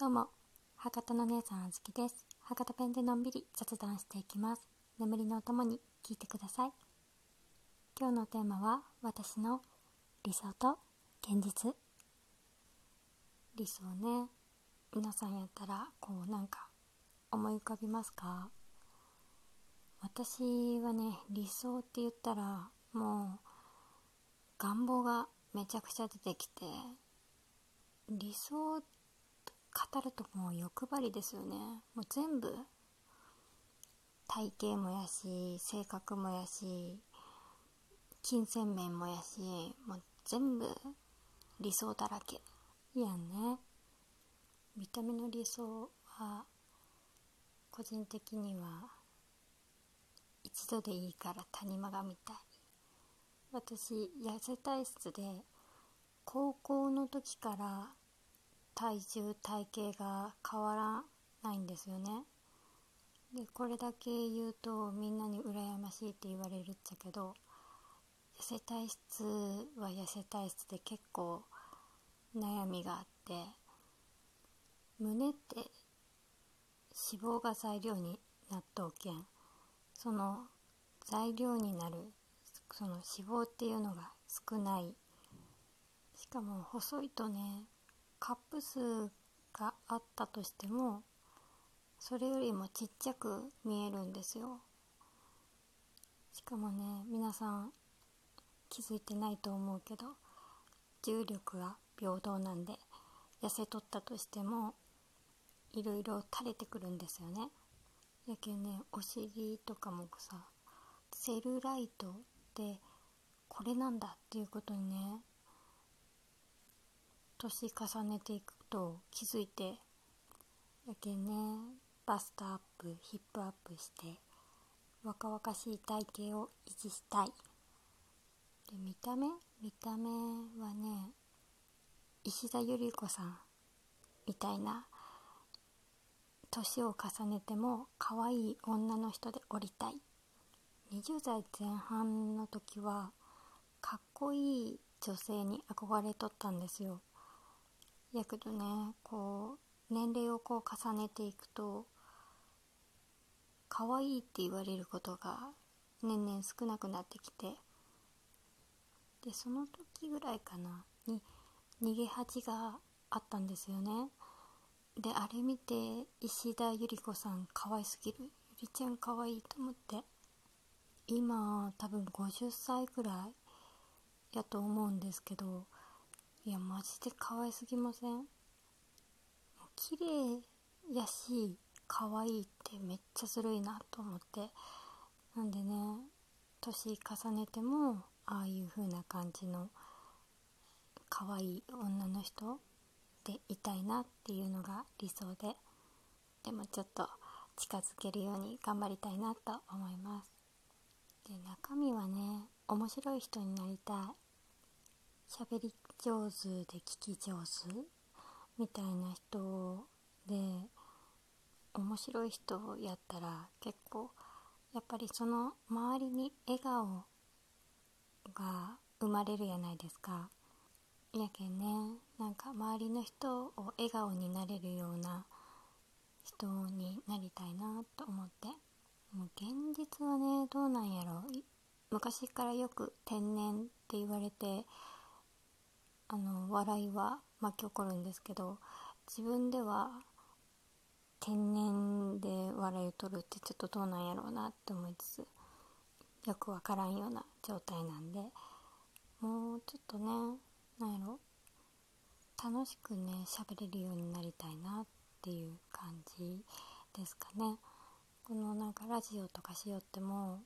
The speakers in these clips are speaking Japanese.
どうも、博多の姉さんあずきです。博多ペンでのんびり雑談していきます。眠りのお供に聞いてください。今日のテーマは、私の理想と現実。理想ね、皆さんやったら、こうなんか思い浮かびますか？私はね、理想って言ったら、もう、願望がめちゃくちゃ出てきて、理想って語るともう欲張りですよね。もう全部体型もやし性格もやし金銭面もやしもう全部理想だらけ。いやね。見た目の理想は個人的には一度でいいから谷間が見たい。私痩せ体質で高校の時から体重体型が変わらないんですよね。でこれだけ言うとみんなに羨ましいって言われるっちゃけど痩せ体質は痩せ体質で結構悩みがあって胸って脂肪が材料になっとうけん。その材料になるその脂肪っていうのが少ない。しかも細いとねカップ数があったとしてもそれよりもちっちゃく見えるんですよ。しかもね皆さん気づいてないと思うけど重力が平等なんで痩せとったとしてもいろいろ垂れてくるんですよね。やけんねお尻とかもさセルライトってこれなんだっていうことにね年重ねていくと気づいてやけねバストアップヒップアップして若々しい体型を維持したい。で見た目見た目はね石田ゆり子さんみたいな年を重ねても可愛い女の人でおりたい。20代前半の時はかっこいい女性に憧れとったんですよ。やけどねこう年齢をこう重ねていくと可愛いって言われることが年々少なくなってきてでその時ぐらいかなに逃げ恥があったんですよね。であれ見て石田ゆり子さん可愛すぎる。ゆりちゃん可愛いと思って今多分50歳ぐらいやと思うんですけどいやマジで可愛すぎません？綺麗やし可愛いってめっちゃずるいなと思って。なんでね年重ねてもああいう風な感じの可愛い女の人でいたいなっていうのが理想で。でもちょっと近づけるように頑張りたいなと思います。で中身はね面白い人になりたい。喋り上手で聞き上手みたいな人で面白い人やったら結構やっぱりその周りに笑顔が生まれるやないですか。やけんねなんか周りの人を笑顔になれるような人になりたいなと思って。もう現実はねどうなんやろ。昔からよく天然って言われてあの笑いは巻き起こるんですけど自分では天然で笑いを取るってちょっとどうなんやろうなって思いつつよくわからんような状態なんでもうちょっとねなんやろ楽しくね喋れるようになりたいなっていう感じですかね。このなんかラジオとかしよっても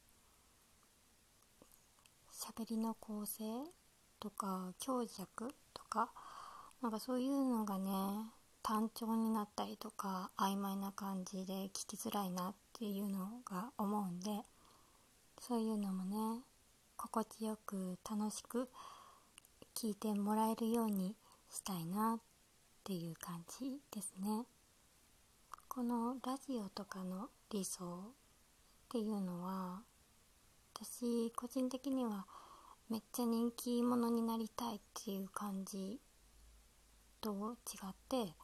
喋りの構成とか強弱とかなんかそういうのがね単調になったりとか曖昧な感じで聞きづらいなっていうのが思うんでそういうのもね心地よく楽しく聞いてもらえるようにしたいなっていう感じですね。このラジオとかの理想っていうのは私個人的にはめっちゃ人気者になりたいっていう感じと違って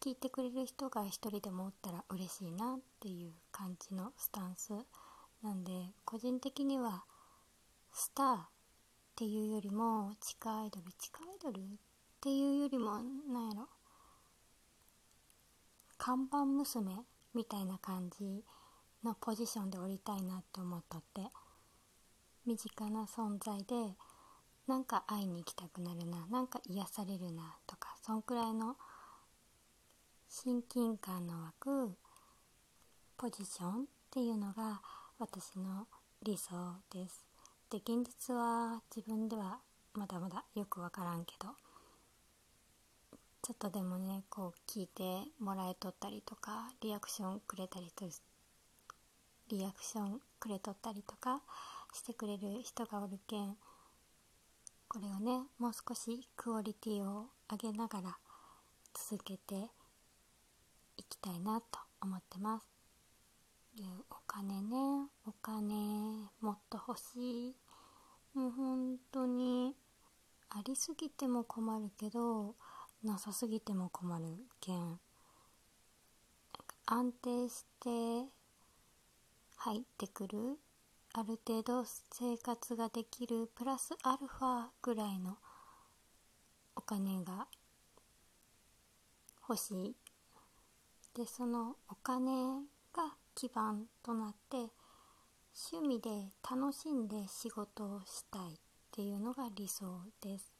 聞いてくれる人が一人でもおったら嬉しいなっていう感じのスタンスなんで個人的にはスターっていうよりも地下アイドル地下アイドルっていうよりもなんやろ看板娘みたいな感じのポジションで降りたいなって思っとって。身近な存在でなんか会いに行きたくなるななんか癒されるなとかそんくらいの親近感の湧くポジションっていうのが私の理想です。で現実は自分ではまだまだよくわからんけどちょっとでもねこう聞いてもらえとったりとかリアクションくれたりとリアクションくれとったりとかしてくれる人がおるけんこれをねもう少しクオリティを上げながら続けていきたいなと思ってます。でお金ねお金もっと欲しい。もう本当にありすぎても困るけどなさすぎても困るけん安定して入ってくるある程度生活ができるプラスアルファぐらいのお金が欲しい。でそのお金が基盤となって趣味で楽しんで仕事をしたいっていうのが理想です。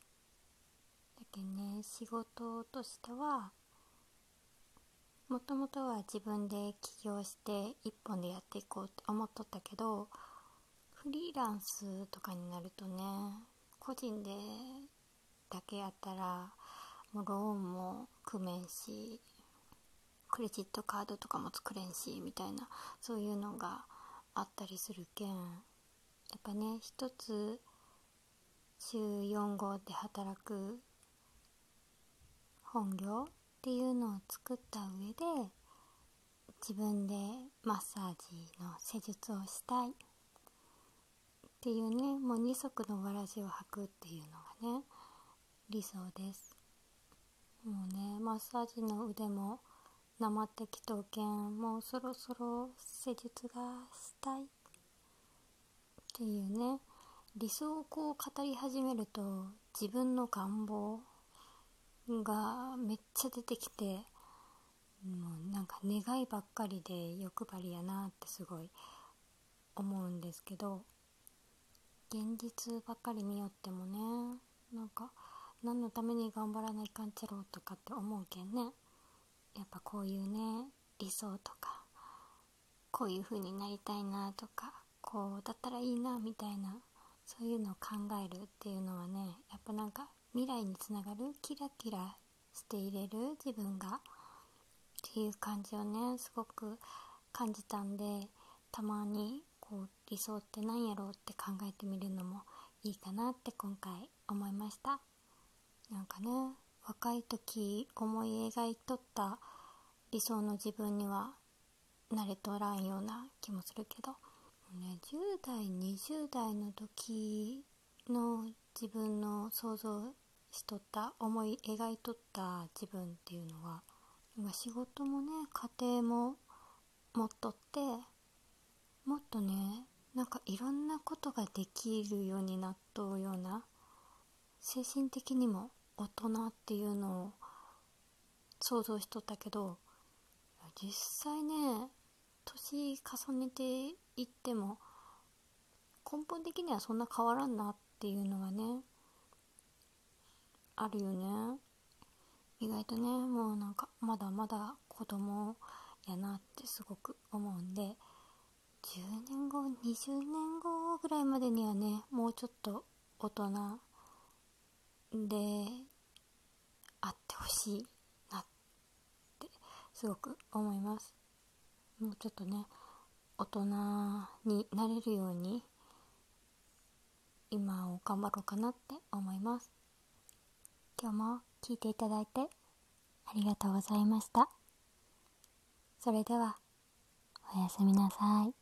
だけどね仕事としてはもともとは自分で起業して一本でやっていこうって思っとったけどフリーランスとかになるとね個人でだけやったらもうローンも組めんしクレジットカードとかも作れんしみたいなそういうのがあったりするけんやっぱね一つ週4号で働く本業っていうのを作った上で自分でマッサージの施術をしたい。っていうねもう二足のわらじを履くっていうのがね理想です。もうねマッサージの腕もなまってきとけんもうそろそろ施術がしたいっていうね理想をこう語り始めると自分の願望がめっちゃ出てきてもうなんか願いばっかりで欲張りやなってすごい思うんですけど現実ばっかり見よってもねなんか何のために頑張らないかんちゃろうとかって思うけんね。やっぱこういうね理想とかこういう風になりたいなとかこうだったらいいなみたいなそういうのを考えるっていうのはねやっぱなんか未来につながるキラキラしていれる自分がっていう感じをねすごく感じたんでたまにこう理想って何やろうって考えてみるのもいいかなって今回思いました。なんかね若い時思い描いとった理想の自分には慣れとらんような気もするけど、ね、10代20代の時の自分の想像しとった思い描いとった自分っていうのは今仕事もね家庭も持っとってもっとねなんかいろんなことができるようになっとうような精神的にも大人っていうのを想像しとったけど実際ね年重ねていっても根本的にはそんな変わらんなっていうのはねあるよね。意外とねもうなんかまだまだ子供やなってすごく思うんで10年後20年後ぐらいまでにはねもうちょっと大人であってほしいなってすごく思います。もうちょっとね大人になれるように今を頑張ろうかなって思います。今日も聞いていただいてありがとうございました。それではおやすみなさい。